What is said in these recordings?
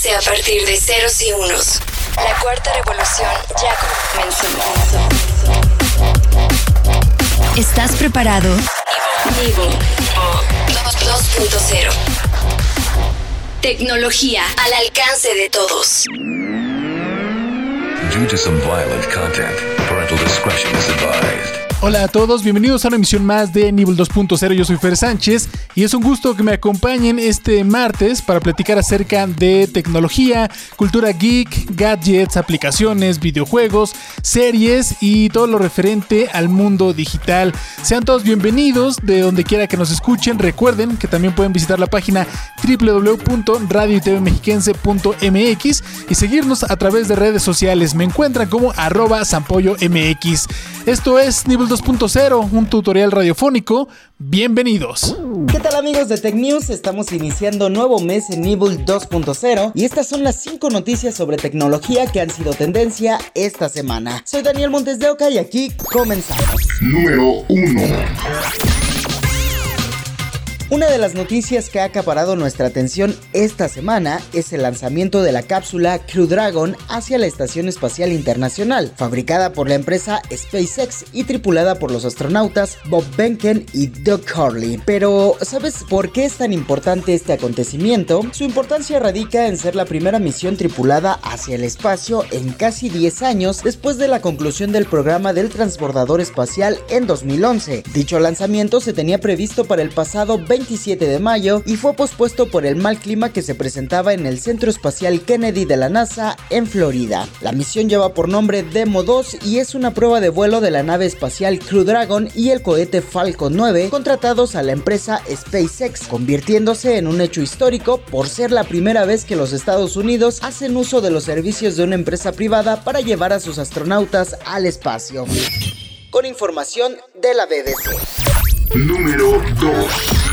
nace a partir de ceros y unos. La cuarta revolución ya comenzó. ¿Estás preparado? Nivo 2.0. Tecnología al alcance de todos. Due to some violent content, parental discretion is advised. Hola a todos, bienvenidos a una emisión más de Nivel 2.0. Yo soy Fer Sánchez y es un gusto que me acompañen este martes para platicar acerca de tecnología, cultura geek, gadgets, aplicaciones, videojuegos, series y todo lo referente al mundo digital. Sean todos bienvenidos de donde quiera que nos escuchen. Recuerden que también pueden visitar la página www.radiotvmexiquense.mx y seguirnos a través de redes sociales. Me encuentran como arroba MX. Esto es Nivel 2.0, un tutorial radiofónico. Bienvenidos. ¿Qué tal amigos de Tech News? Estamos iniciando nuevo mes en Nivel 2.0 y estas son las 5 noticias sobre tecnología que han sido tendencia esta semana. Soy Daniel Montes de Oca y aquí comenzamos. Número 1. Una de las noticias que ha acaparado nuestra atención esta semana es el lanzamiento de la cápsula Crew Dragon hacia la Estación Espacial Internacional, fabricada por la empresa SpaceX y tripulada por los astronautas Bob Behnken y Doug Hurley. Pero, ¿sabes por qué es tan importante este acontecimiento? Su importancia radica en ser la primera misión tripulada hacia el espacio en casi 10 años después de la conclusión del programa del transbordador espacial en 2011. Dicho lanzamiento se tenía previsto para el pasado 20 27 de mayo y fue pospuesto por el mal clima que se presentaba en el Centro Espacial Kennedy de la NASA en Florida. La misión lleva por nombre Demo 2 y es una prueba de vuelo de la nave espacial Crew Dragon y el cohete Falcon 9 contratados a la empresa SpaceX, convirtiéndose en un hecho histórico por ser la primera vez que los Estados Unidos hacen uso de los servicios de una empresa privada para llevar a sus astronautas al espacio. Con información de la BBC. Número 2.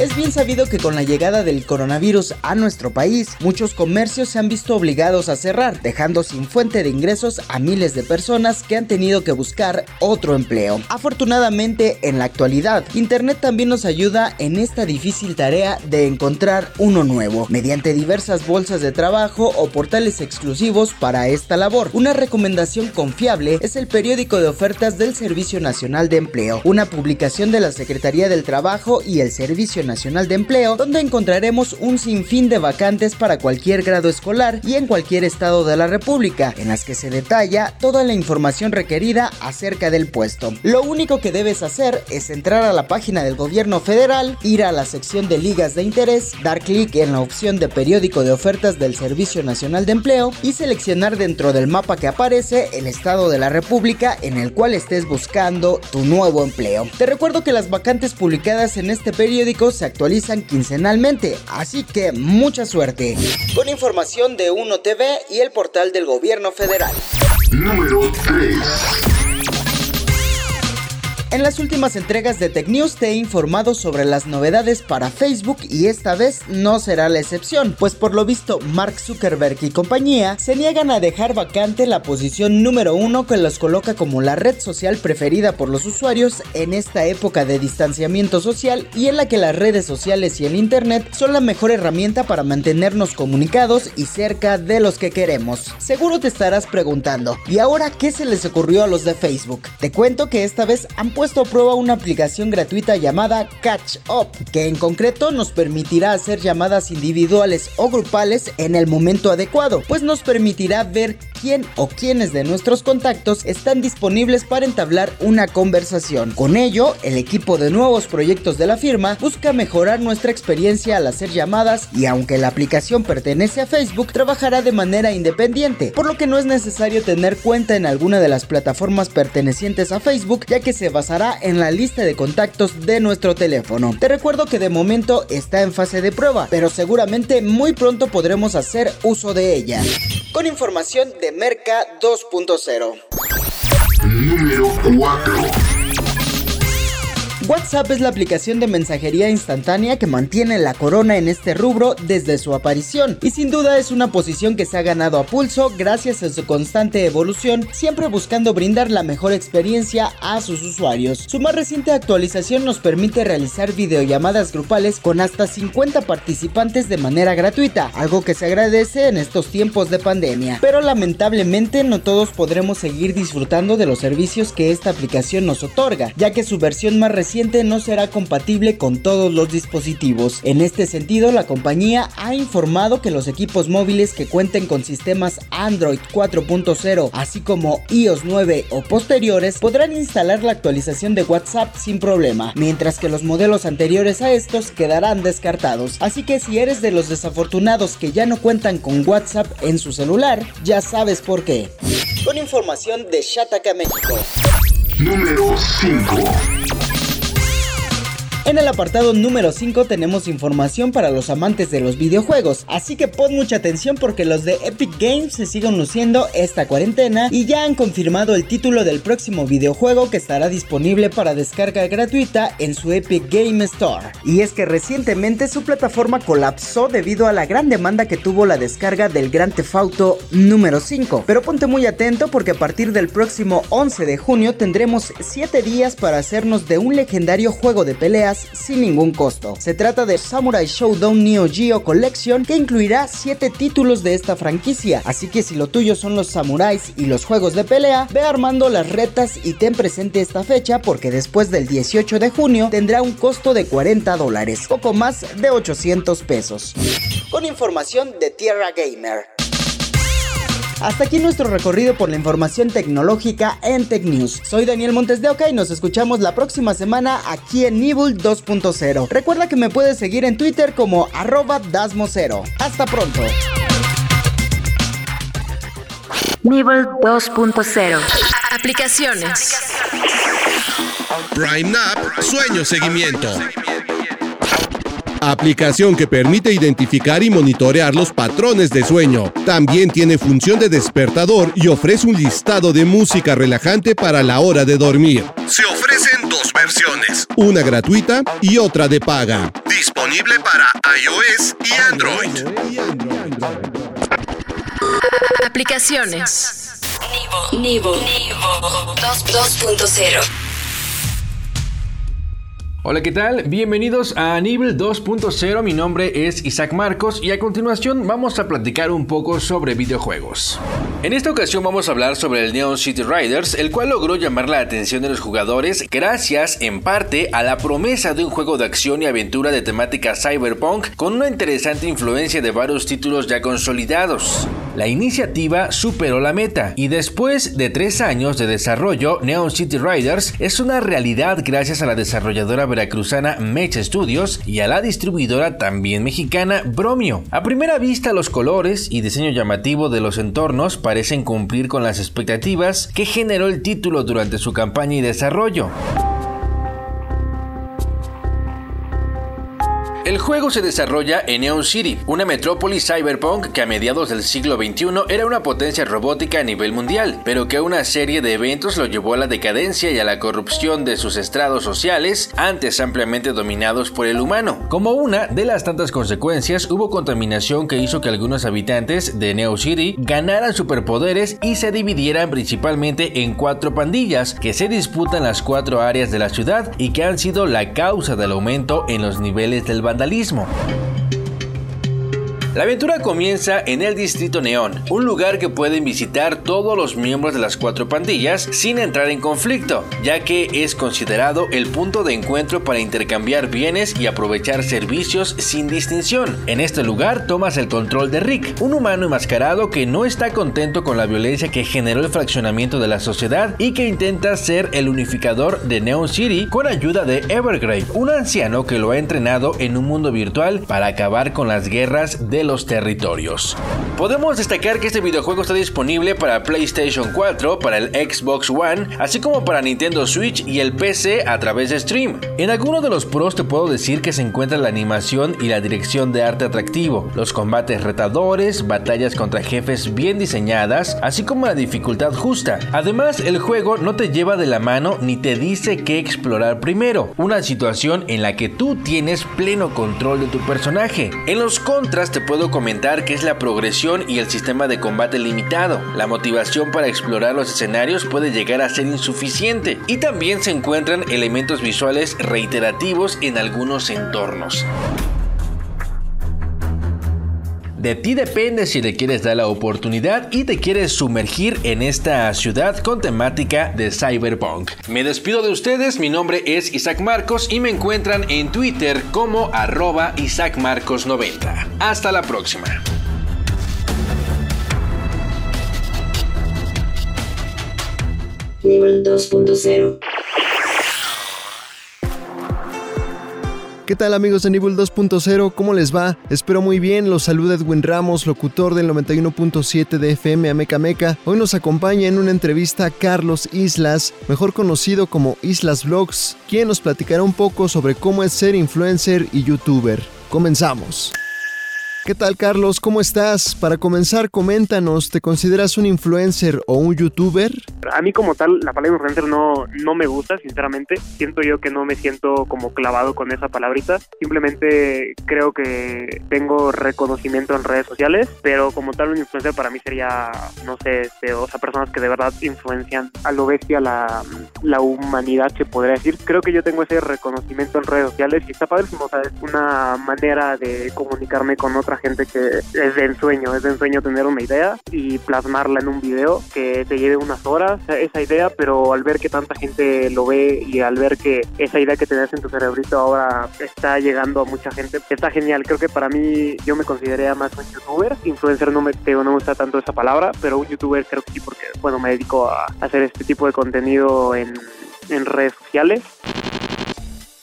Es bien sabido que con la llegada del coronavirus a nuestro país, muchos comercios se han visto obligados a cerrar, dejando sin fuente de ingresos a miles de personas que han tenido que buscar otro empleo. Afortunadamente, en la actualidad, Internet también nos ayuda en esta difícil tarea de encontrar uno nuevo, mediante diversas bolsas de trabajo o portales exclusivos para esta labor. Una recomendación confiable es el periódico de ofertas del Servicio Nacional de Empleo, una publicación de la Secretaría del Trabajo y el Servicio Nacional de Empleo, donde encontraremos un sinfín de vacantes para cualquier grado escolar y en cualquier estado de la República, en las que se detalla toda la información requerida acerca del puesto. Lo único que debes hacer es entrar a la página del gobierno federal, ir a la sección de ligas de interés, dar clic en la opción de periódico de ofertas del Servicio Nacional de Empleo y seleccionar dentro del mapa que aparece el estado de la República en el cual estés buscando tu nuevo empleo. Te recuerdo que las vacantes publicadas en este periódico se actualizan quincenalmente, así que mucha suerte. Con información de Uno TV y el portal del gobierno federal. Número 3. En las últimas entregas de Tech News te he informado sobre las novedades para Facebook y esta vez no será la excepción, pues por lo visto Mark Zuckerberg y compañía se niegan a dejar vacante la posición número uno que los coloca como la red social preferida por los usuarios en esta época de distanciamiento social y en la que las redes sociales y el internet son la mejor herramienta para mantenernos comunicados y cerca de los que queremos. Seguro te estarás preguntando, ¿y ahora qué se les ocurrió a los de Facebook? Te cuento que esta vez han puesto puesto a prueba una aplicación gratuita llamada Catch Up, que en concreto nos permitirá hacer llamadas individuales o grupales en el momento adecuado, pues nos permitirá ver quién o quiénes de nuestros contactos están disponibles para entablar una conversación. Con ello, el equipo de nuevos proyectos de la firma busca mejorar nuestra experiencia al hacer llamadas y aunque la aplicación pertenece a Facebook, trabajará de manera independiente, por lo que no es necesario tener cuenta en alguna de las plataformas pertenecientes a Facebook, ya que se basará en la lista de contactos de nuestro teléfono. Te recuerdo que de momento está en fase de prueba, pero seguramente muy pronto podremos hacer uso de ella. Con información de Merca 2.0. Número 4. WhatsApp es la aplicación de mensajería instantánea que mantiene la corona en este rubro desde su aparición y sin duda es una posición que se ha ganado a pulso gracias a su constante evolución, siempre buscando brindar la mejor experiencia a sus usuarios. Su más reciente actualización nos permite realizar videollamadas grupales con hasta 50 participantes de manera gratuita, algo que se agradece en estos tiempos de pandemia. Pero lamentablemente no todos podremos seguir disfrutando de los servicios que esta aplicación nos otorga, ya que su versión más reciente no será compatible con todos los dispositivos. En este sentido, la compañía ha informado que los equipos móviles que cuenten con sistemas Android 4.0, así como iOS 9 o posteriores, podrán instalar la actualización de WhatsApp sin problema, mientras que los modelos anteriores a estos quedarán descartados. Así que si eres de los desafortunados que ya no cuentan con WhatsApp en su celular, ya sabes por qué. Con información de Shataka México. Número 5. En el apartado número 5 tenemos información para los amantes de los videojuegos, así que pon mucha atención porque los de Epic Games se siguen luciendo esta cuarentena y ya han confirmado el título del próximo videojuego que estará disponible para descarga gratuita en su Epic Game Store. Y es que recientemente su plataforma colapsó debido a la gran demanda que tuvo la descarga del Grand Theft Auto número 5. Pero ponte muy atento porque a partir del próximo 11 de junio tendremos 7 días para hacernos de un legendario juego de peleas sin ningún costo. Se trata de Samurai Showdown Neo Geo Collection que incluirá 7 títulos de esta franquicia, así que si lo tuyo son los samuráis y los juegos de pelea, ve armando las retas y ten presente esta fecha porque después del 18 de junio tendrá un costo de 40 dólares, poco más de 800 pesos. Con información de Tierra Gamer. Hasta aquí nuestro recorrido por la información tecnológica en Tech News. Soy Daniel Montes de Oca y nos escuchamos la próxima semana aquí en Nibul 2.0. Recuerda que me puedes seguir en Twitter como arroba dasmo0. Hasta pronto. Nivel 2.0. Aplicaciones. Prime App Sueño Seguimiento. Aplicación que permite identificar y monitorear los patrones de sueño. También tiene función de despertador y ofrece un listado de música relajante para la hora de dormir. Se ofrecen dos versiones, una gratuita y otra de paga. Disponible para iOS y Android. Aplicaciones. Nivo. 2.0. Hola, ¿qué tal? Bienvenidos a Nivel 2.0. Mi nombre es Isaac Marcos y a continuación vamos a platicar un poco sobre videojuegos. En esta ocasión vamos a hablar sobre el Neon City Riders, el cual logró llamar la atención de los jugadores gracias en parte a la promesa de un juego de acción y aventura de temática cyberpunk con una interesante influencia de varios títulos ya consolidados. La iniciativa superó la meta y después de tres años de desarrollo, Neon City Riders es una realidad gracias a la desarrolladora veracruzana Mech Studios y a la distribuidora también mexicana Bromio. A primera vista los colores y diseño llamativo de los entornos parecen cumplir con las expectativas que generó el título durante su campaña y desarrollo. El juego se desarrolla en Neon City, una metrópoli cyberpunk que a mediados del siglo XXI era una potencia robótica a nivel mundial, pero que una serie de eventos lo llevó a la decadencia y a la corrupción de sus estrados sociales, antes ampliamente dominados por el humano. Como una de las tantas consecuencias, hubo contaminación que hizo que algunos habitantes de Neo City ganaran superpoderes y se dividieran principalmente en cuatro pandillas que se disputan las cuatro áreas de la ciudad y que han sido la causa del aumento en los niveles del vandalismo. La aventura comienza en el Distrito Neón, un lugar que pueden visitar todos los miembros de las cuatro pandillas sin entrar en conflicto, ya que es considerado el punto de encuentro para intercambiar bienes y aprovechar servicios sin distinción. En este lugar tomas el control de Rick, un humano enmascarado que no está contento con la violencia que generó el fraccionamiento de la sociedad y que intenta ser el unificador de Neon City con ayuda de Evergrey, un anciano que lo ha entrenado en un mundo virtual para acabar con las guerras de los territorios. Podemos destacar que este videojuego está disponible para PlayStation 4, para el Xbox One, así como para Nintendo Switch y el PC a través de Stream. En alguno de los pros te puedo decir que se encuentra la animación y la dirección de arte atractivo, los combates retadores, batallas contra jefes bien diseñadas, así como la dificultad justa. Además, el juego no te lleva de la mano ni te dice qué explorar primero, una situación en la que tú tienes pleno control de tu personaje. En los contras te puedo comentar que es la progresión y el sistema de combate limitado. La motivación para explorar los escenarios puede llegar a ser insuficiente y también se encuentran elementos visuales reiterativos en algunos entornos. De ti depende si te quieres dar la oportunidad y te quieres sumergir en esta ciudad con temática de cyberpunk. Me despido de ustedes, mi nombre es Isaac Marcos y me encuentran en Twitter como arroba IsaacMarcos90. Hasta la próxima. Nivel 2.0 ¿Qué tal amigos de Nivel 2.0? ¿Cómo les va? Espero muy bien, los saluda Edwin Ramos, locutor del 91.7 de FM Ameca Meca. Hoy nos acompaña en una entrevista Carlos Islas, mejor conocido como Islas Vlogs, quien nos platicará un poco sobre cómo es ser influencer y youtuber. Comenzamos. ¿Qué tal Carlos? ¿Cómo estás? Para comenzar, coméntanos, ¿te consideras un influencer o un youtuber? A mí como tal, la palabra influencer no, no me gusta, sinceramente. Siento yo que no me siento como clavado con esa palabrita. Simplemente creo que tengo reconocimiento en redes sociales, pero como tal un influencer para mí sería, no sé, este, o sea, personas que de verdad influencian a lo bestia la, la humanidad, se podría decir. Creo que yo tengo ese reconocimiento en redes sociales y está padre, o sea, es una manera de comunicarme con gente que es de ensueño, es de ensueño tener una idea y plasmarla en un video que te lleve unas horas esa idea, pero al ver que tanta gente lo ve y al ver que esa idea que tenías en tu cerebrito ahora está llegando a mucha gente, está genial. Creo que para mí yo me consideraría más un youtuber, influencer no me, no me gusta tanto esa palabra, pero un youtuber creo que sí porque bueno me dedico a hacer este tipo de contenido en, en redes sociales.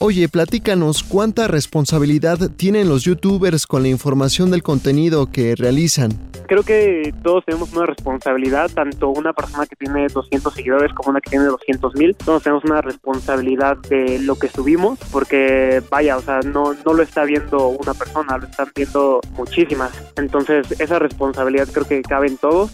Oye, platícanos cuánta responsabilidad tienen los youtubers con la información del contenido que realizan. Creo que todos tenemos una responsabilidad, tanto una persona que tiene 200 seguidores como una que tiene 200 mil. Todos tenemos una responsabilidad de lo que subimos, porque vaya, o sea, no, no lo está viendo una persona, lo están viendo muchísimas. Entonces, esa responsabilidad creo que cabe en todos.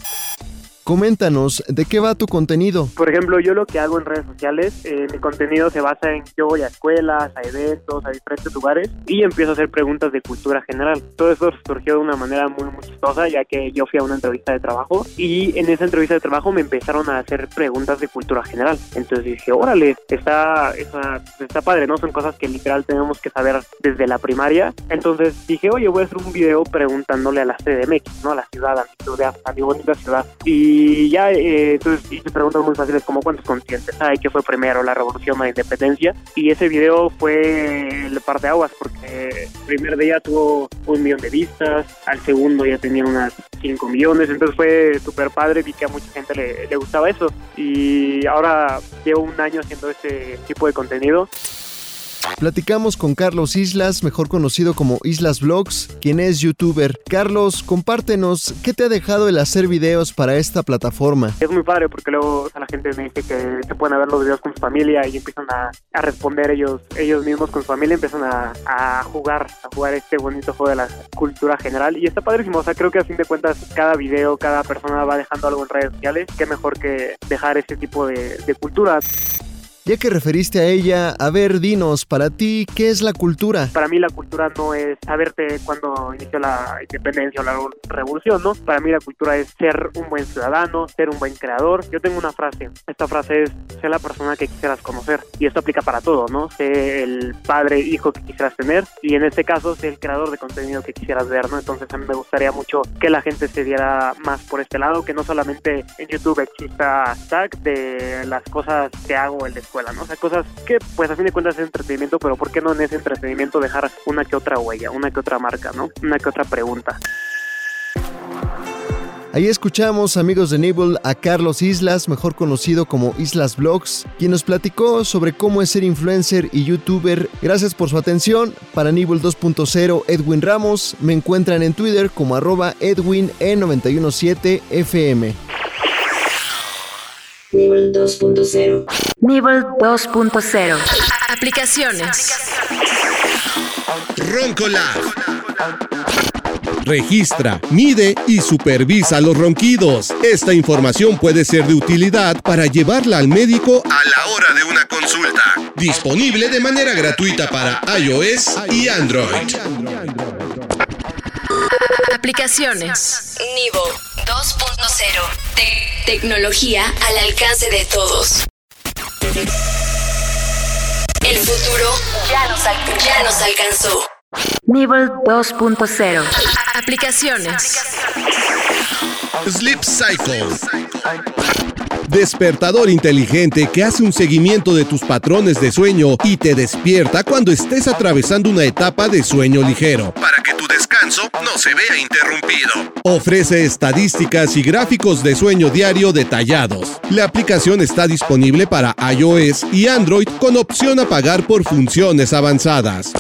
Coméntanos, ¿de qué va tu contenido? Por ejemplo, yo lo que hago en redes sociales, eh, mi contenido se basa en yo voy a escuelas, a eventos, a diferentes lugares y empiezo a hacer preguntas de cultura general. Todo eso surgió de una manera muy, muy chistosa, ya que yo fui a una entrevista de trabajo y en esa entrevista de trabajo me empezaron a hacer preguntas de cultura general. Entonces dije, órale, está, está, está padre, ¿no? Son cosas que literal tenemos que saber desde la primaria. Entonces dije, oye, voy a hacer un video preguntándole a la CDMX, ¿no? A la ciudad, a mi ciudad, a mi bonita ciudad. Y y ya, eh, entonces hice preguntas muy fáciles como cuántos conscientes hay que fue primero, la revolución o la independencia. Y ese video fue el par de aguas porque el primer día tuvo un millón de vistas, al segundo ya tenía unas 5 millones, entonces fue súper padre, vi que a mucha gente le, gustaba eso. Y ahora llevo un año haciendo este tipo de contenido. Platicamos con Carlos Islas, mejor conocido como Islas Vlogs, quien es youtuber. Carlos, compártenos, ¿qué te ha dejado el hacer videos para esta plataforma? Es muy padre porque luego la gente me dice que se pueden ver los videos con su familia y empiezan a, responder ellos ellos mismos con su familia, empiezan a, jugar, a jugar este bonito juego de la cultura general y está padrísimo, o sea, creo que a fin de cuentas cada video, cada persona va dejando algo en redes sociales, qué mejor que dejar este tipo de, de. Ya que referiste a ella, a ver, dinos, para ti, ¿qué es la cultura? Para mí la cultura no es saberte cuándo inició la independencia o la revolución, ¿no? Para mí la cultura es ser un buen ciudadano, ser un buen creador. Yo tengo una frase, esta frase es, ser la persona que quisieras conocer. Y esto aplica para todo, ¿no? Sé el padre, hijo que quisieras tener y en este caso, sé el creador de contenido que quisieras ver, ¿no? Entonces a mí me gustaría mucho que la gente se diera más por este lado, que no solamente en YouTube exista tag de las cosas que hago en la O sea, cosas que pues a fin de cuentas es entretenimiento, pero ¿por qué no en ese entretenimiento dejar una que otra huella, una que otra marca, ¿no? Una que otra pregunta. Ahí escuchamos, amigos de Nibble, a Carlos Islas, mejor conocido como Islas Vlogs, quien nos platicó sobre cómo es ser influencer y youtuber. Gracias por su atención. Para Nibble 2.0, Edwin Ramos. Me encuentran en Twitter como arroba EdwinE917FM. Nivel 2.0. Nivel 2.0. Aplicaciones. Roncolab. Registra, mide y supervisa los ronquidos. Esta información puede ser de utilidad para llevarla al médico a la hora de una consulta. Disponible de manera gratuita para iOS y Android. Aplicaciones. Nivo 2.0. tecnología al alcance de todos. El futuro ya nos, ya nos alcanzó. Nivel 2.0. Aplicaciones. Sleep Cycle. Despertador inteligente que hace un seguimiento de tus patrones de sueño y te despierta cuando estés atravesando una etapa de sueño ligero, para que tu descanso no se vea interrumpido. Ofrece estadísticas y gráficos de sueño diario detallados. La aplicación está disponible para iOS y Android con opción a pagar por funciones avanzadas.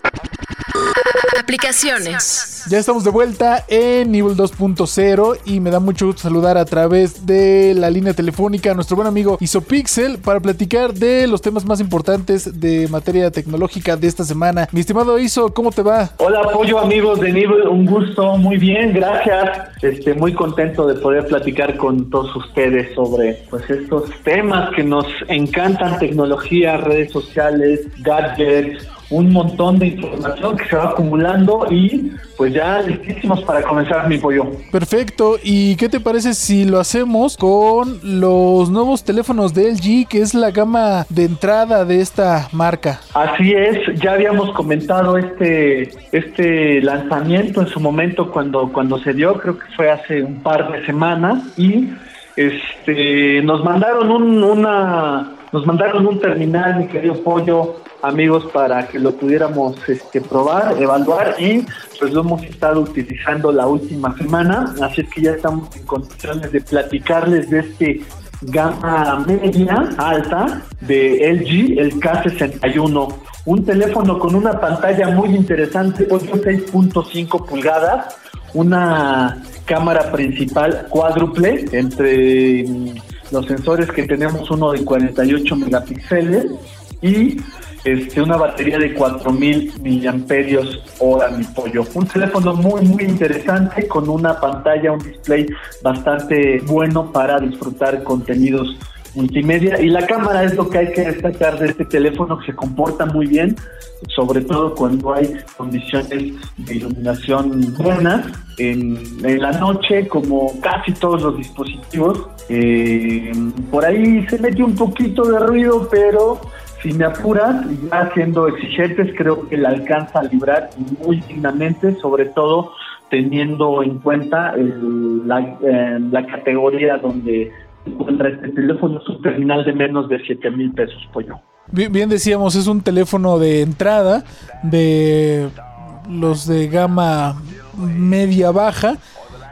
Aplicaciones. Ya estamos de vuelta en nivel 2.0 y me da mucho gusto saludar a través de la línea telefónica a nuestro buen amigo Isopixel para platicar de los temas más importantes de materia tecnológica de esta semana. Mi estimado Iso, ¿cómo te va? Hola, apoyo amigos de nivel, un gusto, muy bien, gracias. Este, muy contento de poder platicar con todos ustedes sobre pues estos temas que nos encantan, tecnología, redes sociales, gadgets, un montón de información que se va acumulando y pues ya listísimos para comenzar mi pollo. Perfecto, ¿y qué te parece si lo hacemos con los nuevos teléfonos de LG, que es la gama de entrada de esta marca? Así es, ya habíamos comentado este, este lanzamiento en su momento cuando, cuando se dio, creo que fue hace un par de semanas y este nos mandaron un, una nos mandaron un terminal, mi querido Pollo, amigos, para que lo pudiéramos este, probar, evaluar y pues lo hemos estado utilizando la última semana, así es que ya estamos en condiciones de platicarles de este gama media alta de LG, el K61. Un teléfono con una pantalla muy interesante, 6.5 pulgadas, una cámara principal cuádruple entre los sensores que tenemos uno de 48 megapíxeles y este, una batería de 4000 miliamperios hora mi pollo. Un teléfono muy muy interesante con una pantalla, un display bastante bueno para disfrutar contenidos multimedia y la cámara es lo que hay que destacar de este teléfono que se comporta muy bien, sobre todo cuando hay condiciones de iluminación buenas en, la noche, como casi todos los dispositivos. Eh, por ahí se mete un poquito de ruido, pero si me apuras, ya siendo exigentes, creo que la alcanza a librar muy dignamente, sobre todo teniendo en cuenta la, eh, la categoría donde encuentra este teléfono es un terminal de menos de 7 mil pesos, pollo. Bien decíamos, es un teléfono de entrada de los de gama media baja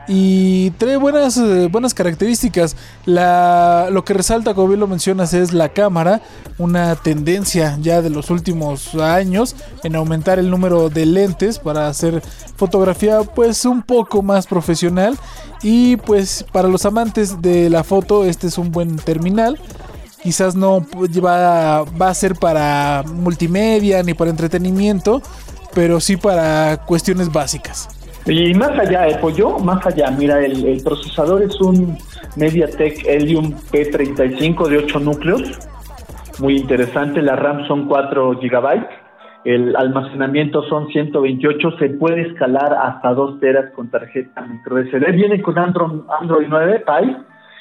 y trae buenas, eh, buenas características. Lo que resalta, como bien lo mencionas, es la cámara, una tendencia ya de los últimos años en aumentar el número de lentes para hacer fotografía pues un poco más profesional y pues para los amantes de la foto este es un buen terminal. Quizás no va, va a ser para multimedia ni para entretenimiento, pero sí para cuestiones básicas. Y más allá, el pollo, más allá, mira, el, procesador es un MediaTek Helium P35 de 8 núcleos, muy interesante, la RAM son 4 GB, el almacenamiento son 128, se puede escalar hasta 2 teras con tarjeta micro SD, viene con Android, Android 9 Pie,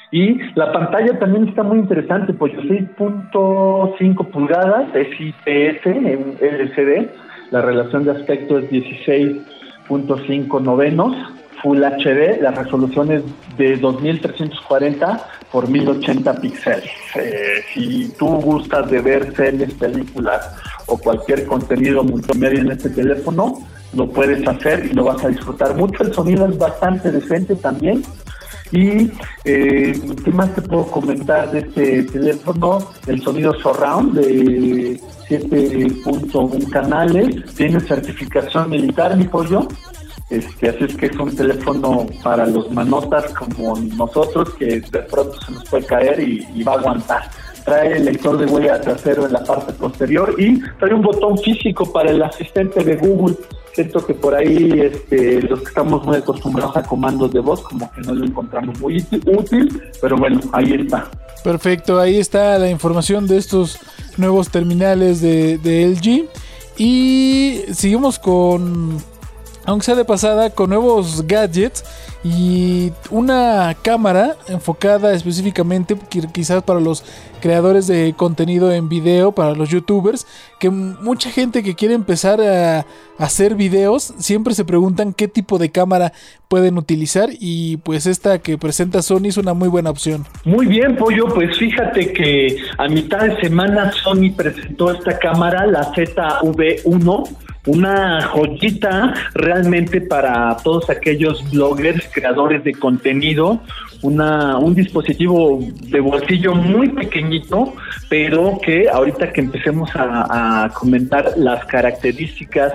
y la pantalla también está muy interesante, pollo, 6.5 pulgadas, es IPS en LCD, la relación de aspecto es 16 .5 novenos, Full HD, la resolución es de 2340 por 1080 píxeles. Eh, si tú gustas de ver series, películas o cualquier contenido multimedia en este teléfono, lo puedes hacer y lo vas a disfrutar mucho. El sonido es bastante decente también. Y eh, ¿qué más te puedo comentar de este teléfono? El sonido surround de 7.1 canales, tiene certificación militar, mi pollo. Este, así es que es un teléfono para los manotas como nosotros que de pronto se nos puede caer y, y va a aguantar trae el lector de huella trasero en la parte posterior y trae un botón físico para el asistente de Google. Siento que por ahí este, los que estamos muy acostumbrados a comandos de voz como que no lo encontramos muy útil, pero bueno, ahí está. Perfecto, ahí está la información de estos nuevos terminales de, de LG. Y seguimos con, aunque sea de pasada, con nuevos gadgets y una cámara enfocada específicamente quizás para los creadores de contenido en video, para los youtubers, que mucha gente que quiere empezar a hacer videos siempre se preguntan qué tipo de cámara pueden utilizar y pues esta que presenta Sony es una muy buena opción. Muy bien, Pollo, pues fíjate que a mitad de semana Sony presentó esta cámara, la ZV1 una joyita realmente para todos aquellos bloggers, creadores de contenido, una, un dispositivo de bolsillo muy pequeñito, pero que ahorita que empecemos a, comentar las características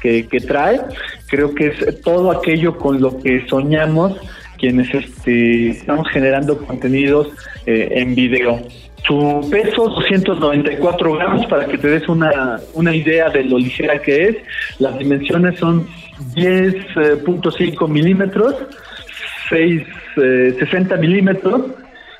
que, trae, creo que es todo aquello con lo que soñamos quienes este, estamos generando contenidos eh, en video. Su peso, 294 gramos, para que te des una, una idea de lo ligera que es. Las dimensiones son 10.5 milímetros, 6, 60 eh, milímetros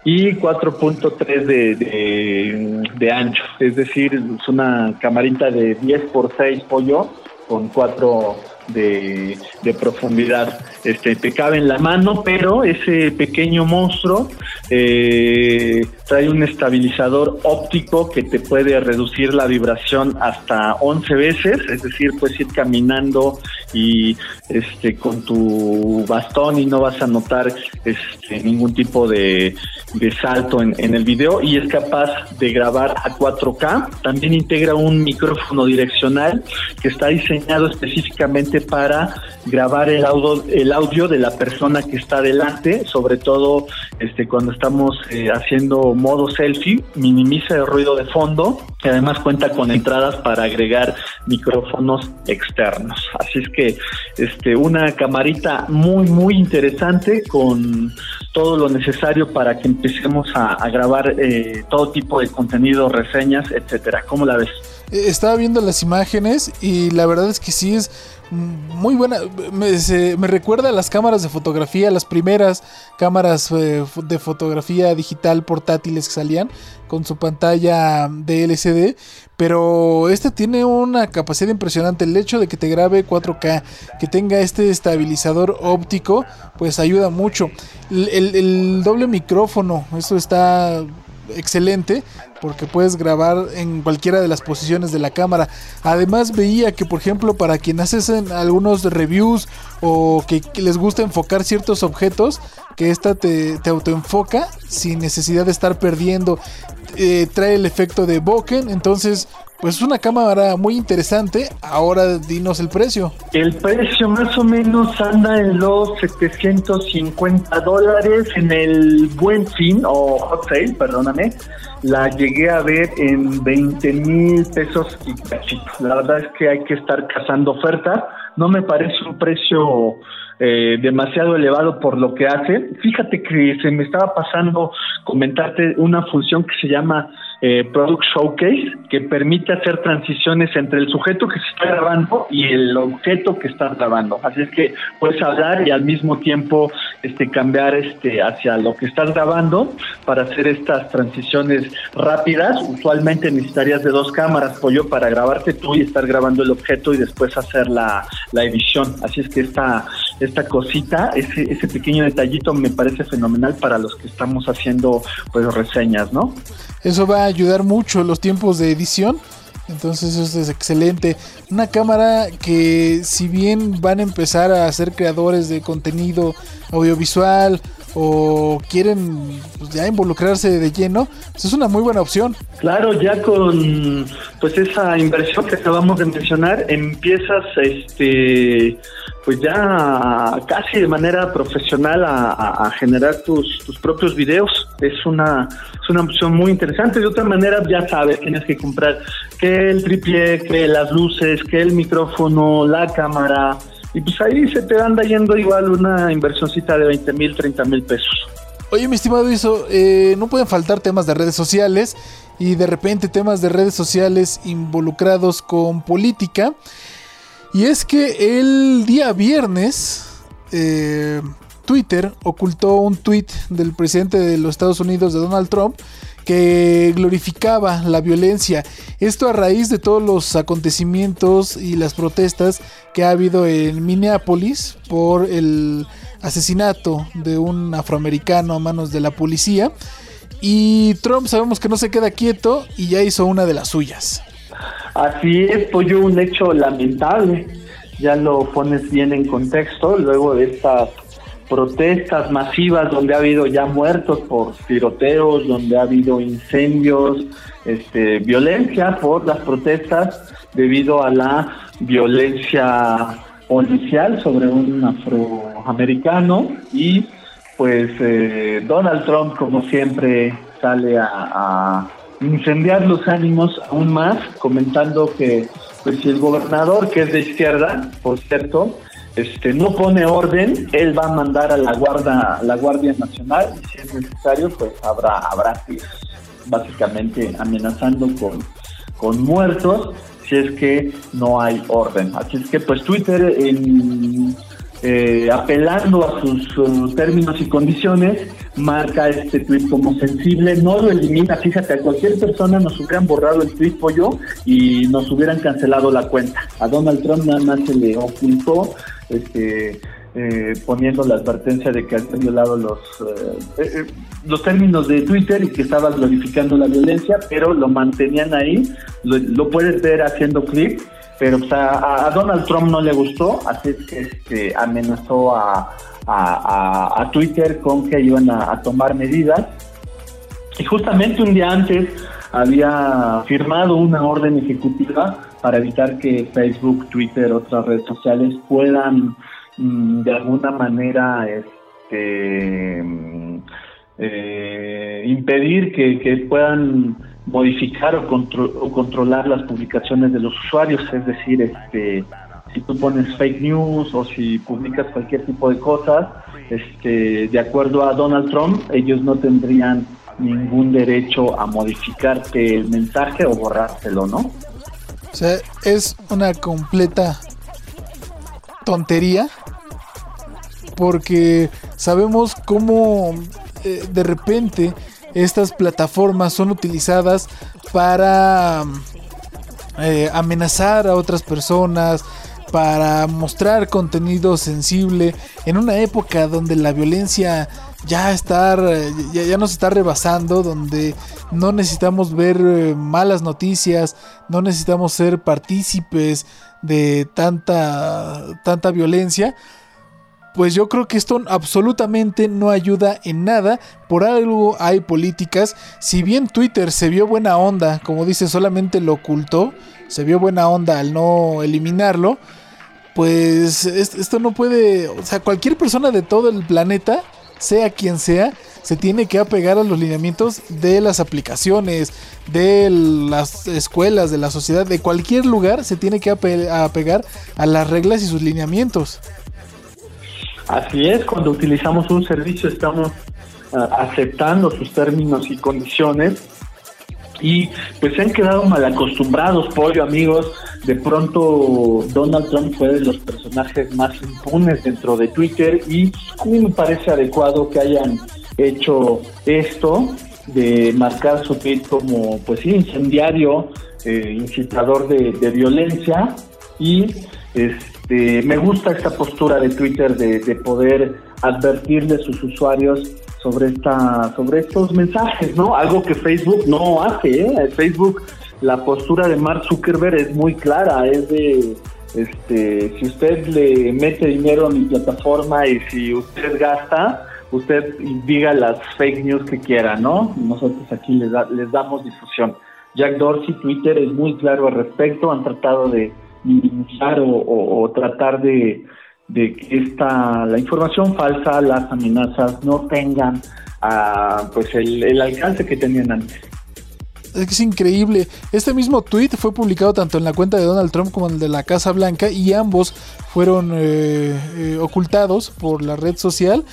y 4.3 de, de, de, ancho. Es decir, es una camarita de 10 por 6 pollo con 4 de, profundidad. Este, te cabe en la mano, pero ese pequeño monstruo eh, trae un estabilizador óptico que te puede reducir la vibración hasta 11 veces, es decir, puedes ir caminando y este con tu bastón y no vas a notar este, ningún tipo de, de salto en, en, el video y es capaz de grabar a 4K. También integra un micrófono direccional que está diseñado específicamente para grabar el audio, el audio de la persona que está delante, sobre todo este, cuando estamos eh, haciendo modo selfie, minimiza el ruido de fondo y además cuenta con entradas para agregar micrófonos externos. Así es que este, una camarita muy, muy interesante con todo lo necesario para que empecemos a, grabar eh, todo tipo de contenido, reseñas, etcétera. ¿Cómo la ves? Estaba viendo las imágenes y la verdad es que sí es muy buena. Me, recuerda a las cámaras de fotografía, las primeras cámaras eh, de fotografía digital portátiles que salían con su pantalla de LCD. Pero este tiene una capacidad impresionante. El hecho de que te grabe 4K, que tenga este estabilizador óptico, pues ayuda mucho. el doble micrófono, eso está excelente porque puedes grabar en cualquiera de las posiciones de la cámara. Además veía que por ejemplo para quienes hacen algunos reviews o que, les gusta enfocar ciertos objetos, que esta te, te autoenfoca sin necesidad de estar perdiendo. Eh, trae el efecto de bokeh, entonces pues es una cámara muy interesante. Ahora dinos el precio. El precio más o menos anda en los 750 dólares en el buen fin o hot sale, perdóname. La llegué a ver en 20 mil pesos y cachito. La verdad es que hay que estar cazando ofertas. No me parece un precio eh, demasiado elevado por lo que hace. Fíjate que se me estaba pasando comentarte una función que se llama eh, Product Showcase que permite hacer transiciones entre el sujeto que se está grabando y el objeto que está grabando. Así es que puedes hablar y al mismo tiempo este, cambiar este, hacia lo que estás grabando para hacer estas transiciones rápidas. Usualmente necesitarías de dos cámaras, pollo, para grabarte tú y estar grabando el objeto y después hacer la, la edición. Así es que esta, esta cosita, ese, ese pequeño detallito me parece fenomenal para los que estamos haciendo pues reseñas, ¿no? Eso va a ayudar mucho los tiempos de edición. Entonces eso es excelente. Una cámara que si bien van a empezar a ser creadores de contenido audiovisual o quieren pues, ya involucrarse de lleno, pues es una muy buena opción. Claro, ya con pues esa inversión que acabamos de mencionar, empiezas este pues ya casi de manera profesional a, generar tus, tus, propios videos. Es una, es una opción muy interesante. De otra manera, ya sabes, tienes que comprar que el tripié, que las luces, que el micrófono, la cámara. Y pues ahí se te anda yendo igual una inversioncita de 20 mil, 30 mil pesos. Oye, mi estimado Iso, eh, no pueden faltar temas de redes sociales y de repente temas de redes sociales involucrados con política. Y es que el día viernes eh, Twitter ocultó un tweet del presidente de los Estados Unidos, de Donald Trump, que glorificaba la violencia. Esto a raíz de todos los acontecimientos y las protestas que ha habido en Minneapolis por el asesinato de un afroamericano a manos de la policía. Y Trump sabemos que no se queda quieto y ya hizo una de las suyas. Así es, yo un hecho lamentable. Ya lo pones bien en contexto, luego de estas protestas masivas donde ha habido ya muertos por tiroteos, donde ha habido incendios, este, violencia por las protestas debido a la violencia policial sobre un afroamericano y pues eh, Donald Trump como siempre sale a incendiar los ánimos aún más, comentando que pues si el gobernador, que es de izquierda, por cierto, este, no pone orden, él va a mandar a la guardia, la Guardia Nacional y si es necesario, pues habrá, habrá básicamente amenazando con, con muertos si es que no hay orden. Así es que pues Twitter en eh, apelando a sus, términos y condiciones, marca este tweet como sensible, no lo elimina, fíjate, a cualquier persona nos hubieran borrado el tweet pollo y nos hubieran cancelado la cuenta. A Donald Trump nada más se le ocultó este, eh, poniendo la advertencia de que había violado los, eh, los términos de Twitter y que estaba glorificando la violencia, pero lo mantenían ahí, lo, puedes ver haciendo clic pero a, Donald Trump no le gustó, así es que este, amenazó a, Twitter con que iban a, tomar medidas. Y justamente un día antes había firmado una orden ejecutiva para evitar que Facebook, Twitter, otras redes sociales puedan mm, de alguna manera este, eh, impedir que, puedan modificar o, o, controlar las publicaciones de los usuarios, es decir, este, si tú pones fake news o si publicas cualquier tipo de cosas, este, de acuerdo a Donald Trump, ellos no tendrían ningún derecho a modificarte el mensaje o borrárselo, ¿no? O sea, es una completa tontería porque sabemos cómo eh, de repente estas plataformas son utilizadas para eh, amenazar a otras personas, para mostrar contenido sensible en una época donde la violencia ya está ya, ya, nos está rebasando donde no necesitamos ver eh, malas noticias no necesitamos ser partícipes de tanta tanta violencia pues yo creo que esto absolutamente no ayuda en nada. Por algo hay políticas. Si bien Twitter se vio buena onda, como dice, solamente lo ocultó, se vio buena onda al no eliminarlo, pues esto no puede, o sea, cualquier persona de todo el planeta, sea quien sea, se tiene que apegar a los lineamientos de las aplicaciones, de las escuelas, de la sociedad, de cualquier lugar, se tiene que apegar a las reglas y sus lineamientos. Así es, cuando utilizamos un servicio estamos ah, aceptando sus términos y condiciones y pues se han quedado mal acostumbrados, pollo amigos. De pronto Donald Trump fue de los personajes más impunes dentro de Twitter y me parece adecuado que hayan hecho esto de marcar su tweet como pues sí, incendiario, eh, incitador de, de violencia y este me gusta esta postura de Twitter de, poder advertirle a sus usuarios sobre esta sobre estos mensajes, ¿no? Algo que Facebook no hace, ¿eh? Facebook la postura de Mark Zuckerberg es muy clara, es de este, si usted le mete dinero a mi plataforma y si usted gasta, usted diga las fake news que quiera, ¿no? Nosotros aquí les, les damos difusión. Jack Dorsey, Twitter es muy claro al respecto, han tratado de minimizar o, tratar de, de que esta, la información falsa, las amenazas no tengan ah, pues el, el alcance que tenían antes. Es increíble. Este mismo tweet fue publicado tanto en la cuenta de Donald Trump como en el de la Casa Blanca y ambos fueron eh, eh, ocultados por la red social.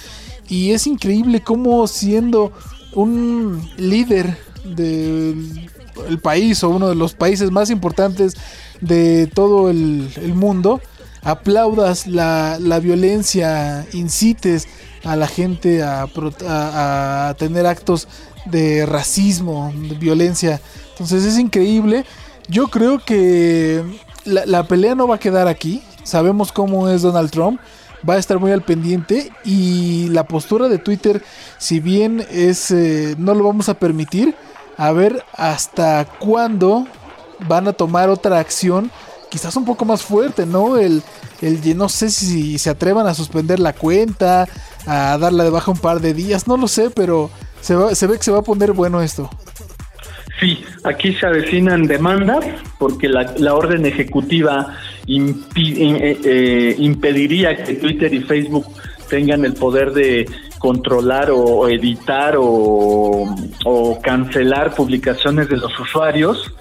Y es increíble cómo siendo un líder del país o uno de los países más importantes de todo el, mundo, aplaudas la, violencia, incites a la gente a, a tener actos de racismo, de violencia. Entonces es increíble. Yo creo que la, pelea no va a quedar aquí. Sabemos cómo es Donald Trump. Va a estar muy al pendiente. Y la postura de Twitter, si bien es eh, no lo vamos a permitir, a ver hasta cuándo van a tomar otra acción. Quizás un poco más fuerte, ¿no? El, el no sé si se atrevan a suspender la cuenta, a darla de baja un par de días, no lo sé, pero se, ve que se va a poner bueno esto. Sí, aquí se avecinan demandas porque la, orden ejecutiva eh, eh, impediría que Twitter y Facebook tengan el poder de controlar o editar o, cancelar publicaciones de los usuarios,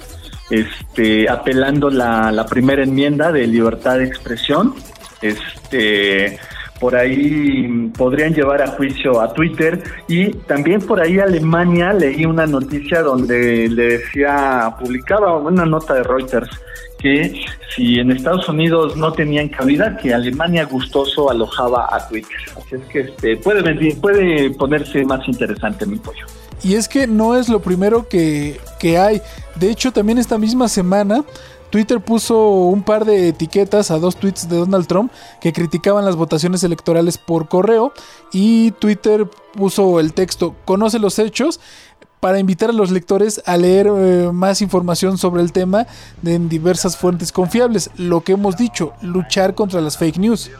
este, apelando la, la primera enmienda de libertad de expresión. Este, por ahí podrían llevar a juicio a Twitter y también por ahí Alemania leí una noticia donde le decía, publicaba una nota de Reuters que si en Estados Unidos no tenían cabida, que Alemania gustoso alojaba a Twitter. Así es que este, puede, puede ponerse más interesante mi pollo. Y es que no es lo primero que, que hay. De hecho, también esta misma semana Twitter puso un par de etiquetas a dos tweets de Donald Trump que criticaban las votaciones electorales por correo y Twitter puso el texto conoce los hechos para invitar a los lectores a leer eh, más información sobre el tema en diversas fuentes confiables. Lo que hemos dicho, luchar contra las fake news.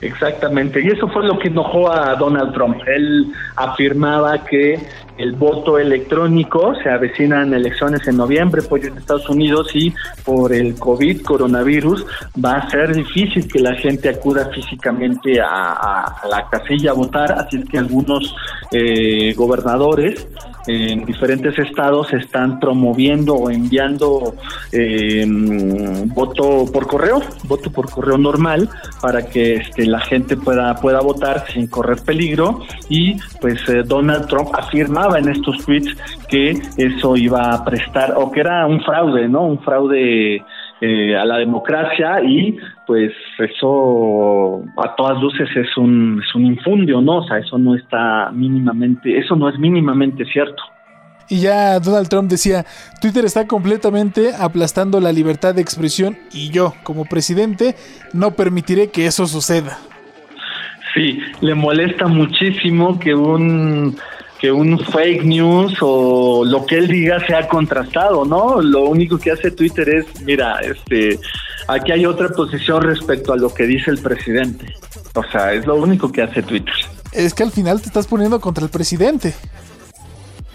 Exactamente, y eso fue lo que enojó a Donald Trump. Él afirmaba que el voto electrónico, se avecinan elecciones en noviembre, pues en Estados Unidos y por el COVID, coronavirus, va a ser difícil que la gente acuda físicamente a, la casilla a votar, así es que algunos eh, gobernadores en diferentes estados están promoviendo o enviando eh, voto por correo, voto por correo normal, para que este, la gente pueda, pueda votar sin correr peligro. Y pues eh, Donald Trump afirmaba en estos tweets que eso iba a prestar, o que era un fraude, ¿no? Un fraude eh, a la democracia y pues eso a todas luces es un, es un infundio, ¿no? O sea, eso no está mínimamente, eso no es mínimamente cierto. Y ya Donald Trump decía, Twitter está completamente aplastando la libertad de expresión y yo, como presidente, no permitiré que eso suceda. Sí, le molesta muchísimo que un que un fake news o lo que él diga sea contrastado, ¿no? Lo único que hace Twitter es, mira, este, aquí hay otra posición respecto a lo que dice el presidente. O sea, es lo único que hace Twitter. Es que al final te estás poniendo contra el presidente.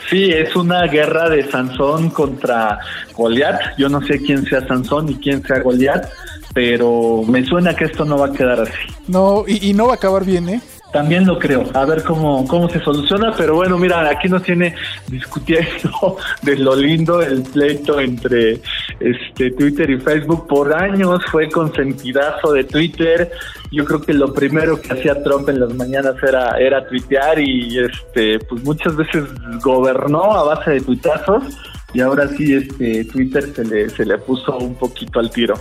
Sí, es una guerra de Sansón contra Goliat. Yo no sé quién sea Sansón y quién sea Goliat, pero me suena que esto no va a quedar así. No, y, y no va a acabar bien, ¿eh? También lo creo, a ver cómo, cómo se soluciona, pero bueno, mira, aquí nos tiene discutiendo de lo lindo el pleito entre este Twitter y Facebook. Por años fue consentidazo de Twitter. Yo creo que lo primero que hacía Trump en las mañanas era, era tuitear y este, pues muchas veces gobernó a base de tuitazos y ahora sí este Twitter se le, se le puso un poquito al tiro.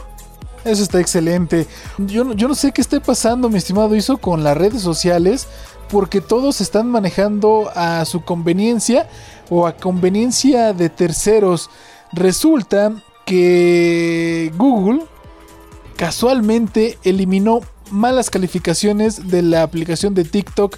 Eso está excelente. Yo, yo no sé qué esté pasando, mi estimado Iso, con las redes sociales, porque todos están manejando a su conveniencia o a conveniencia de terceros. Resulta que Google casualmente eliminó malas calificaciones de la aplicación de TikTok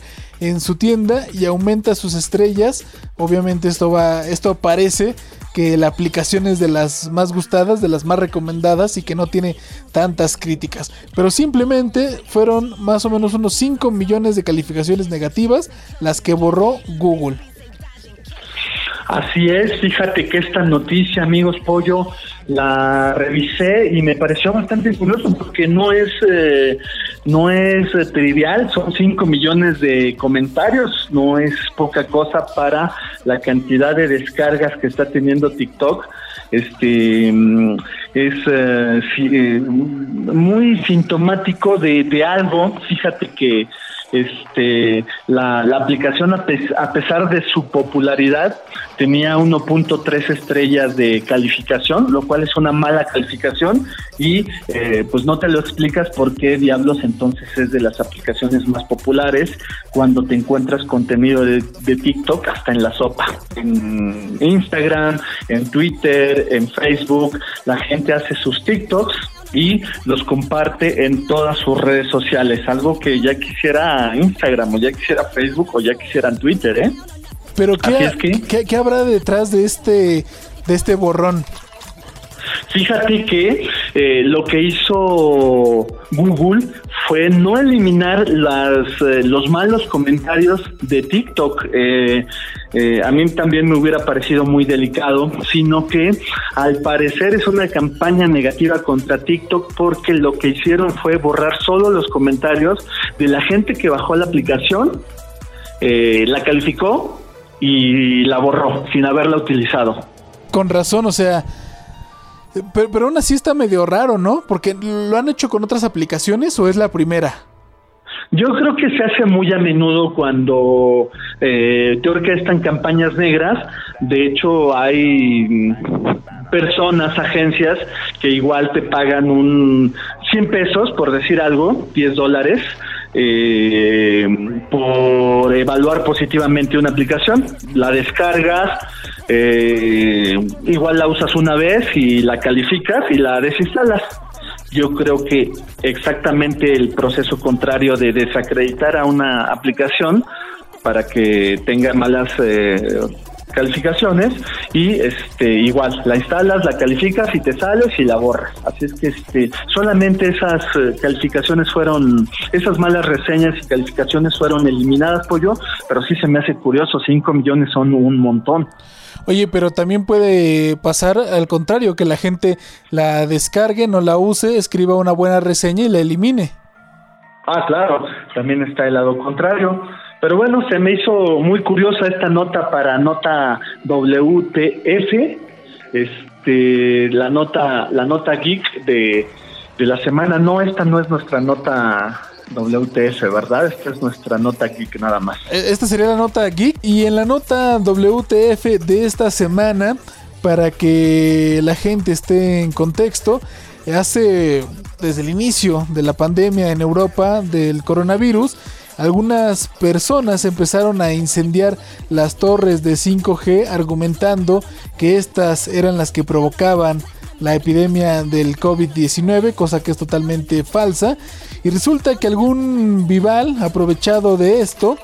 en su tienda y aumenta sus estrellas. Obviamente esto va esto parece que la aplicación es de las más gustadas, de las más recomendadas y que no tiene tantas críticas. Pero simplemente fueron más o menos unos 5 millones de calificaciones negativas las que borró Google. Así es, fíjate que esta noticia, amigos Pollo, la revisé y me pareció bastante curioso porque no es, eh, no es eh, trivial, son 5 millones de comentarios, no es poca cosa para la cantidad de descargas que está teniendo TikTok. Este mm, es eh, eh, muy sintomático de, de algo. Fíjate que este, la, aplicación, a, pesar de su popularidad, tenía 1.3 estrellas de calificación, lo cual es una mala calificación y eh, pues no te lo explicas por qué diablos entonces es de las aplicaciones más populares cuando te encuentras contenido de TikTok hasta en la sopa. En Instagram, en Twitter, en Facebook, la gente hace sus TikToks y los comparte en todas sus redes sociales, algo que ya quisiera Instagram o ya quisiera Facebook o ya quisiera Twitter, ¿eh? Pero ¿qué, ¿qué, habrá detrás de este de este borrón? Fíjate que eh, lo que hizo Google fue no eliminar las, eh, los malos comentarios de TikTok. Eh, a mí también me hubiera parecido muy delicado, sino que al parecer es una campaña negativa contra TikTok porque lo que hicieron fue borrar solo los comentarios de la gente que bajó la aplicación, la calificó y la borró sin haberla utilizado. Con razón, o sea, pero, pero aún así está medio raro, ¿no? Porque lo han hecho con otras aplicaciones o es la primera. Yo creo que se hace muy a menudo cuando eh, te orquestan campañas negras. De hecho, hay personas, agencias que igual te pagan un 100 pesos, por decir algo, 10 dólares, eh, por evaluar positivamente una aplicación. La descargas, eh, igual la usas una vez y la calificas y la desinstalas. Yo creo que exactamente el proceso contrario de desacreditar a una aplicación para que tenga malas eh, calificaciones y este igual la instalas, la calificas y te sales y la borras. Así es que este solamente esas eh, calificaciones fueron esas malas reseñas y calificaciones fueron eliminadas por yo, pero sí se me hace curioso, 5 millones son un montón. Oye, pero también puede pasar al contrario, que la gente la descargue, no la use, escriba una buena reseña y la elimine. Ah, claro, también está el lado contrario. Pero bueno, se me hizo muy curiosa esta nota para nota WTF, este, la nota, la nota geek de, de la semana. No, esta no es nuestra nota WTF, ¿verdad? Esta es nuestra nota geek nada más. E, esta sería la nota geek y en la nota WTF de esta semana, para que la gente esté en contexto, hace desde el inicio de la pandemia en Europa del coronavirus, algunas personas empezaron a incendiar las torres de 5G argumentando que estas eran las que provocaban la epidemia del COVID-19, cosa que es totalmente falsa. Y resulta que algún Vival, aprovechado de esto,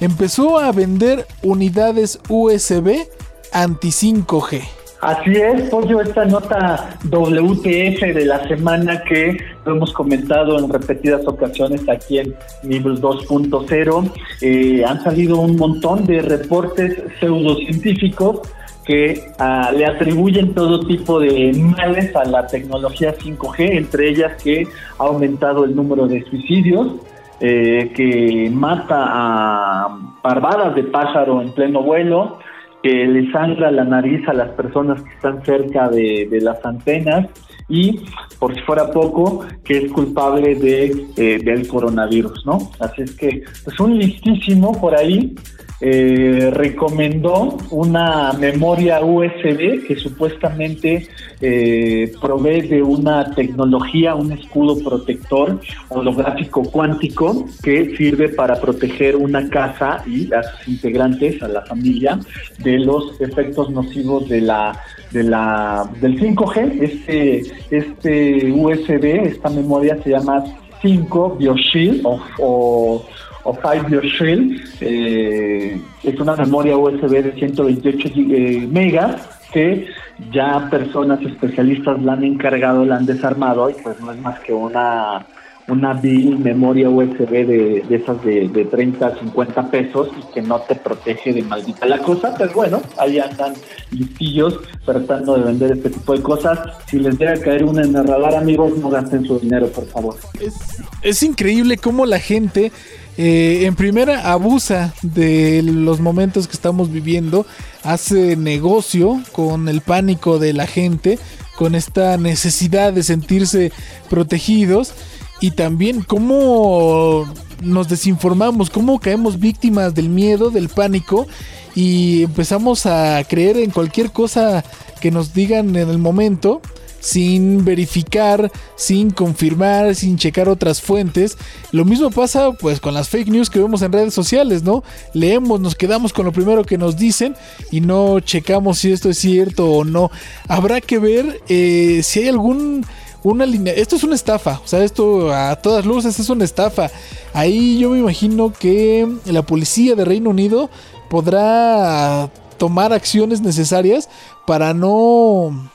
empezó a vender unidades USB anti 5G. Así es, Pollo, esta nota WTF de la semana que lo hemos comentado en repetidas ocasiones aquí en Nivel 2.0, eh, han salido un montón de reportes pseudocientíficos que ah, le atribuyen todo tipo de males a la tecnología 5G, entre ellas que ha aumentado el número de suicidios, eh, que mata a parvadas de pájaro en pleno vuelo, que le sangra la nariz a las personas que están cerca de, las antenas y, por si fuera poco, que es culpable de, eh, del coronavirus, ¿no? Así es que, pues un listísimo por ahí eh, recomendó una memoria USB que supuestamente eh, provee de una tecnología, un escudo protector holográfico cuántico que sirve para proteger una casa y a sus integrantes, a la familia, de los efectos nocivos de la de la del 5G. Este este USB, esta memoria se llama 5 BioShield o o 5 Shield. Eh, es una memoria USB de 128 eh, megas que ya personas especialistas la han encargado, la han desarmado y pues no es más que una una bill memoria USB de, de esas de, de 30, 50 pesos y que no te protege de maldita la cosa, pero bueno, ahí andan listillos tratando de vender este tipo de cosas. Si les llega a caer una en amigos, no gasten su dinero, por favor. Es, es increíble cómo la gente eh, en primera abusa de los momentos que estamos viviendo, hace negocio con el pánico de la gente, con esta necesidad de sentirse protegidos y también cómo nos desinformamos, cómo caemos víctimas del miedo, del pánico y empezamos a creer en cualquier cosa que nos digan en el momento sin verificar, sin confirmar, sin checar otras fuentes. Lo mismo pasa pues con las fake news que vemos en redes sociales, ¿no? Leemos, nos quedamos con lo primero que nos dicen y no checamos si esto es cierto o no. Habrá que ver eh, si hay algún una línea. Esto es una estafa. O sea, esto a todas luces es una estafa. Ahí yo me imagino que la policía de Reino Unido podrá tomar acciones necesarias para no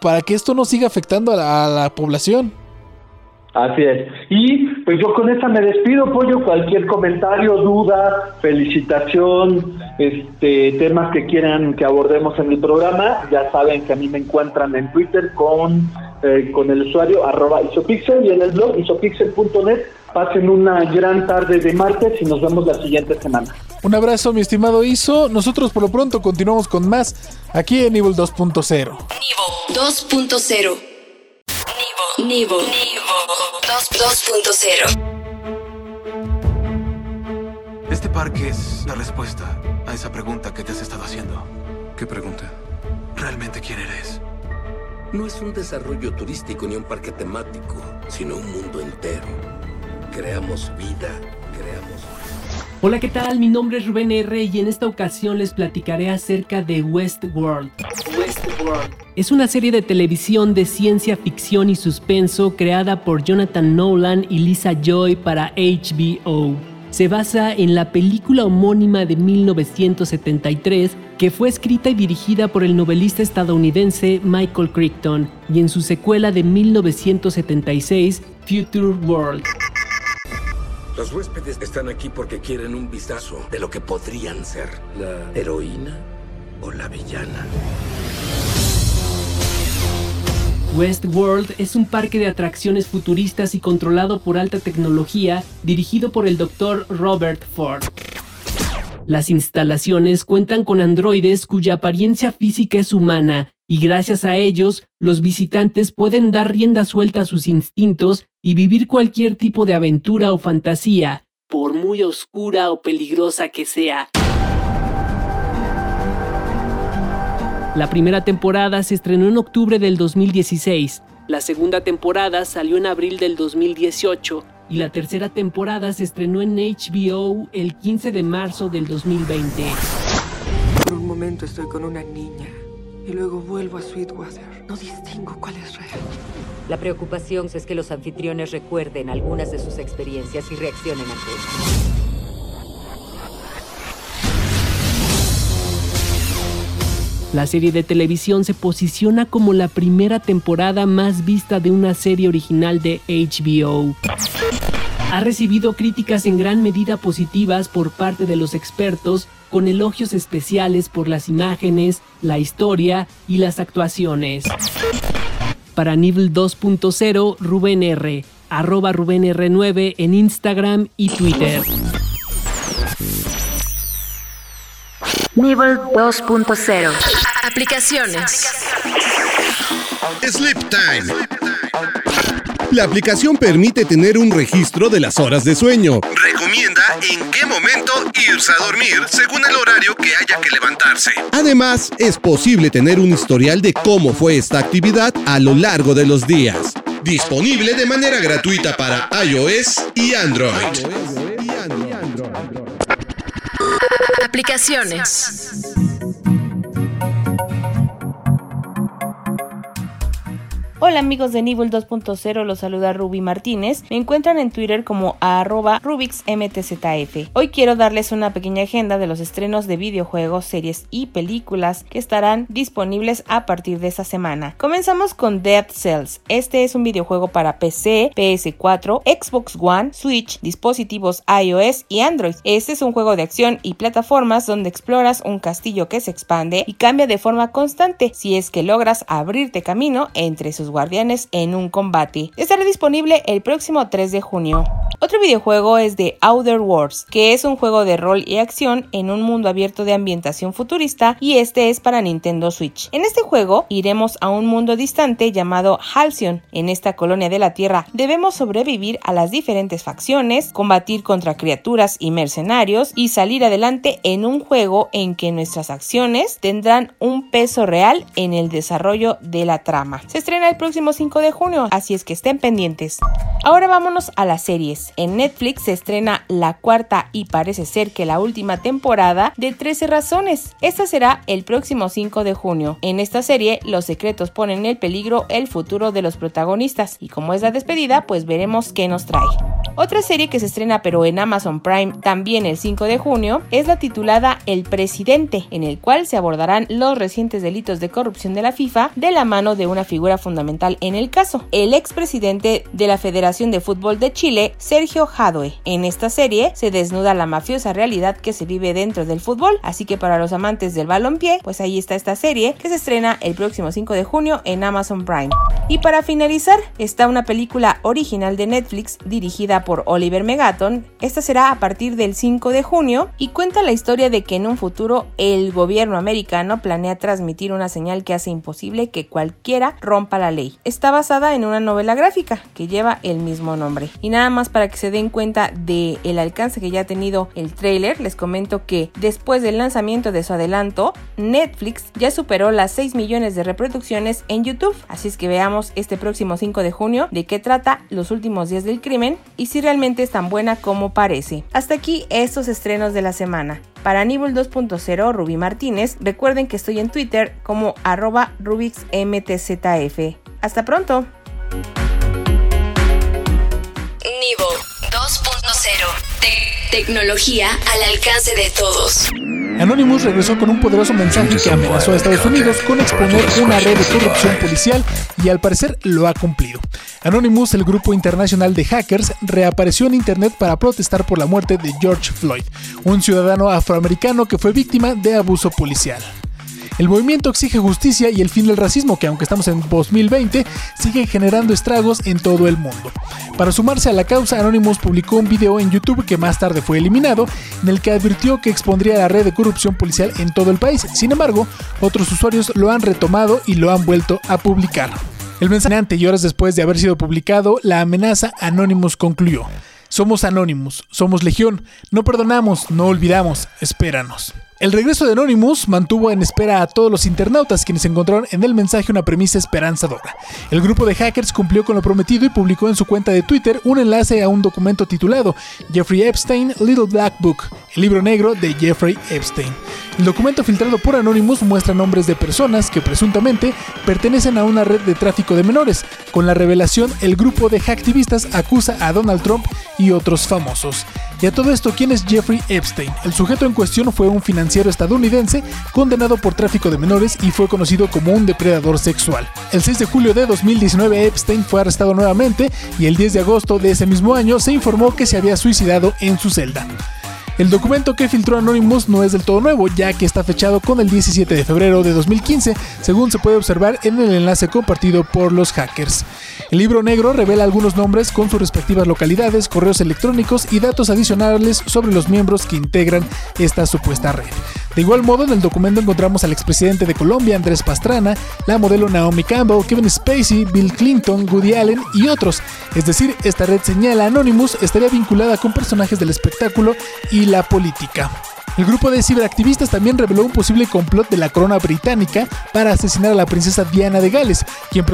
para que esto no siga afectando a la, población. Así es. Y pues yo con esta me despido, Pollo. Cualquier comentario, duda, felicitación, este, temas que quieran que abordemos en el programa, ya saben que a mí me encuentran en Twitter con, eh, con el usuario arroba isopixel y en el blog isopixel.net. Pasen una gran tarde de martes y nos vemos la siguiente semana. Un abrazo, mi estimado Iso. Nosotros por lo pronto continuamos con más aquí en Nivel 2.0. Nivel 2.0. Nivel. Nivel. 2.0. Este parque es la respuesta a esa pregunta que te has estado haciendo. ¿Qué pregunta? ¿Realmente quién eres? No es un desarrollo turístico ni un parque temático, sino un mundo entero creamos vida, creamos... Hola, ¿qué tal? Mi nombre es Rubén R. y en esta ocasión les platicaré acerca de Westworld. Westworld. Es una serie de televisión de ciencia ficción y suspenso creada por Jonathan Nolan y Lisa Joy para HBO. Se basa en la película homónima de 1973 que fue escrita y dirigida por el novelista estadounidense Michael Crichton y en su secuela de 1976, Future World. Los huéspedes están aquí porque quieren un vistazo de lo que podrían ser la heroína o la villana. Westworld es un parque de atracciones futuristas y controlado por alta tecnología dirigido por el Dr. Robert Ford. Las instalaciones cuentan con androides cuya apariencia física es humana y gracias a ellos los visitantes pueden dar rienda suelta a sus instintos y vivir cualquier tipo de aventura o fantasía, por muy oscura o peligrosa que sea. La primera temporada se estrenó en octubre del 2016, la segunda temporada salió en abril del 2018 y la tercera temporada se estrenó en HBO el 15 de marzo del 2020. Por un momento estoy con una niña y luego vuelvo a Sweetwater. No distingo cuál es real. La preocupación es que los anfitriones recuerden algunas de sus experiencias y reaccionen ante ellas. La serie de televisión se posiciona como la primera temporada más vista de una serie original de HBO. Ha recibido críticas en gran medida positivas por parte de los expertos con elogios especiales por las imágenes, la historia y las actuaciones. Para Nivel 2.0, Rubén R, arroba Rubén R9 en Instagram y Twitter. Nivel 2.0. Aplicaciones. Sleep Time. La aplicación permite tener un registro de las horas de sueño. Recomienda en qué momento irse a dormir según el horario que haya que levantarse. Además, es posible tener un historial de cómo fue esta actividad a lo largo de los días. Disponible de manera gratuita para iOS y Android. Aplicaciones. Hola amigos de Nivel 2.0, los saluda Ruby Martínez. Me encuentran en Twitter como RubixMTZF. Hoy quiero darles una pequeña agenda de los estrenos de videojuegos, series y películas que estarán disponibles a partir de esta semana. Comenzamos con Dead Cells. Este es un videojuego para PC, PS4, Xbox One, Switch, dispositivos iOS y Android. Este es un juego de acción y plataformas donde exploras un castillo que se expande y cambia de forma constante si es que logras abrirte camino entre sus guardianes en un combate. Estará disponible el próximo 3 de junio. Otro videojuego es de Outer Wars, que es un juego de rol y acción en un mundo abierto de ambientación futurista y este es para Nintendo Switch. En este juego iremos a un mundo distante llamado Halcyon. En esta colonia de la Tierra debemos sobrevivir a las diferentes facciones, combatir contra criaturas y mercenarios y salir adelante en un juego en que nuestras acciones tendrán un peso real en el desarrollo de la trama. Se estrena el próximo 5 de junio, así es que estén pendientes. Ahora vámonos a las series. En Netflix se estrena la cuarta y parece ser que la última temporada de 13 razones. Esta será el próximo 5 de junio. En esta serie, los secretos ponen en peligro el futuro de los protagonistas y como es la despedida, pues veremos qué nos trae. Otra serie que se estrena pero en Amazon Prime también el 5 de junio es la titulada El Presidente, en el cual se abordarán los recientes delitos de corrupción de la FIFA de la mano de una figura fundamental en el caso, el expresidente de la Federación de Fútbol de Chile, Sergio Jadwe. En esta serie se desnuda la mafiosa realidad que se vive dentro del fútbol, así que para los amantes del balompié, pues ahí está esta serie que se estrena el próximo 5 de junio en Amazon Prime. Y para finalizar, está una película original de Netflix dirigida por Oliver Megaton. Esta será a partir del 5 de junio y cuenta la historia de que en un futuro el gobierno americano planea transmitir una señal que hace imposible que cualquiera rompa la ley. Está basada en una novela gráfica que lleva el mismo nombre. Y nada más para que se den cuenta del el alcance que ya ha tenido el trailer, les comento que después del lanzamiento de su adelanto, Netflix ya superó las 6 millones de reproducciones en YouTube. Así es que veamos este próximo 5 de junio de qué trata los últimos días del crimen y si realmente es tan buena como parece. Hasta aquí estos estrenos de la semana. Para Nivel 2.0, Ruby Martínez, recuerden que estoy en Twitter como arroba RubixMTZF. Hasta pronto. Nivo 2.0. Tecnología al alcance de todos. Anonymous regresó con un poderoso mensaje que amenazó a Estados Unidos con exponer una red de corrupción policial y al parecer lo ha cumplido. Anonymous, el grupo internacional de hackers, reapareció en Internet para protestar por la muerte de George Floyd, un ciudadano afroamericano que fue víctima de abuso policial. El movimiento exige justicia y el fin del racismo, que aunque estamos en 2020, sigue generando estragos en todo el mundo. Para sumarse a la causa, Anonymous publicó un video en YouTube que más tarde fue eliminado, en el que advirtió que expondría la red de corrupción policial en todo el país. Sin embargo, otros usuarios lo han retomado y lo han vuelto a publicar. El mensaje y horas después de haber sido publicado, la amenaza Anonymous concluyó. Somos Anonymous, somos Legión, no perdonamos, no olvidamos, espéranos. El regreso de Anonymous mantuvo en espera a todos los internautas quienes encontraron en el mensaje una premisa esperanzadora. El grupo de hackers cumplió con lo prometido y publicó en su cuenta de Twitter un enlace a un documento titulado Jeffrey Epstein Little Black Book, el libro negro de Jeffrey Epstein. El documento filtrado por Anonymous muestra nombres de personas que presuntamente pertenecen a una red de tráfico de menores. Con la revelación, el grupo de hacktivistas acusa a Donald Trump y otros famosos. Y a todo esto, ¿quién es Jeffrey Epstein? El sujeto en cuestión fue un financiero estadounidense condenado por tráfico de menores y fue conocido como un depredador sexual. El 6 de julio de 2019 Epstein fue arrestado nuevamente y el 10 de agosto de ese mismo año se informó que se había suicidado en su celda. El documento que filtró Anonymous no es del todo nuevo, ya que está fechado con el 17 de febrero de 2015, según se puede observar en el enlace compartido por los hackers. El libro negro revela algunos nombres con sus respectivas localidades, correos electrónicos y datos adicionales sobre los miembros que integran esta supuesta red. De igual modo, en el documento encontramos al expresidente de Colombia, Andrés Pastrana, la modelo Naomi Campbell, Kevin Spacey, Bill Clinton, Woody Allen y otros. Es decir, esta red señala Anonymous estaría vinculada con personajes del espectáculo y la política. El grupo de ciberactivistas también reveló un posible complot de la corona británica para asesinar a la princesa Diana de Gales, quien,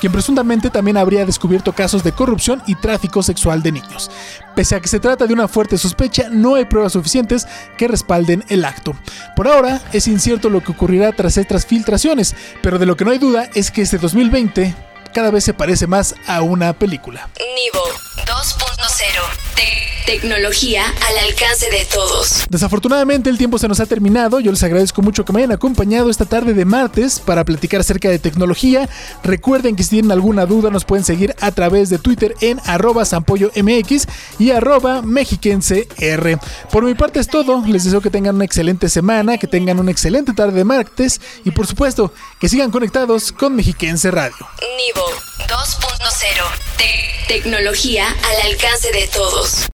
quien, presuntamente también habría descubierto casos de corrupción y tráfico sexual de niños. Pese a que se trata de una fuerte sospecha, no hay pruebas suficientes que respalden el acto. Por ahora, es incierto lo que ocurrirá tras estas filtraciones, pero de lo que no hay duda es que este 2020 cada vez se parece más a una película. Nivo 2.0 Tecnología al alcance de todos. Desafortunadamente el tiempo se nos ha terminado. Yo les agradezco mucho que me hayan acompañado esta tarde de martes para platicar acerca de tecnología. Recuerden que si tienen alguna duda nos pueden seguir a través de Twitter en arroba MX y arroba mexiquenser. Por mi parte es todo. Les deseo que tengan una excelente semana, que tengan una excelente tarde de martes y por supuesto que sigan conectados con Mexiquense Radio. Nivo 2.0 Tecnología al alcance de todos.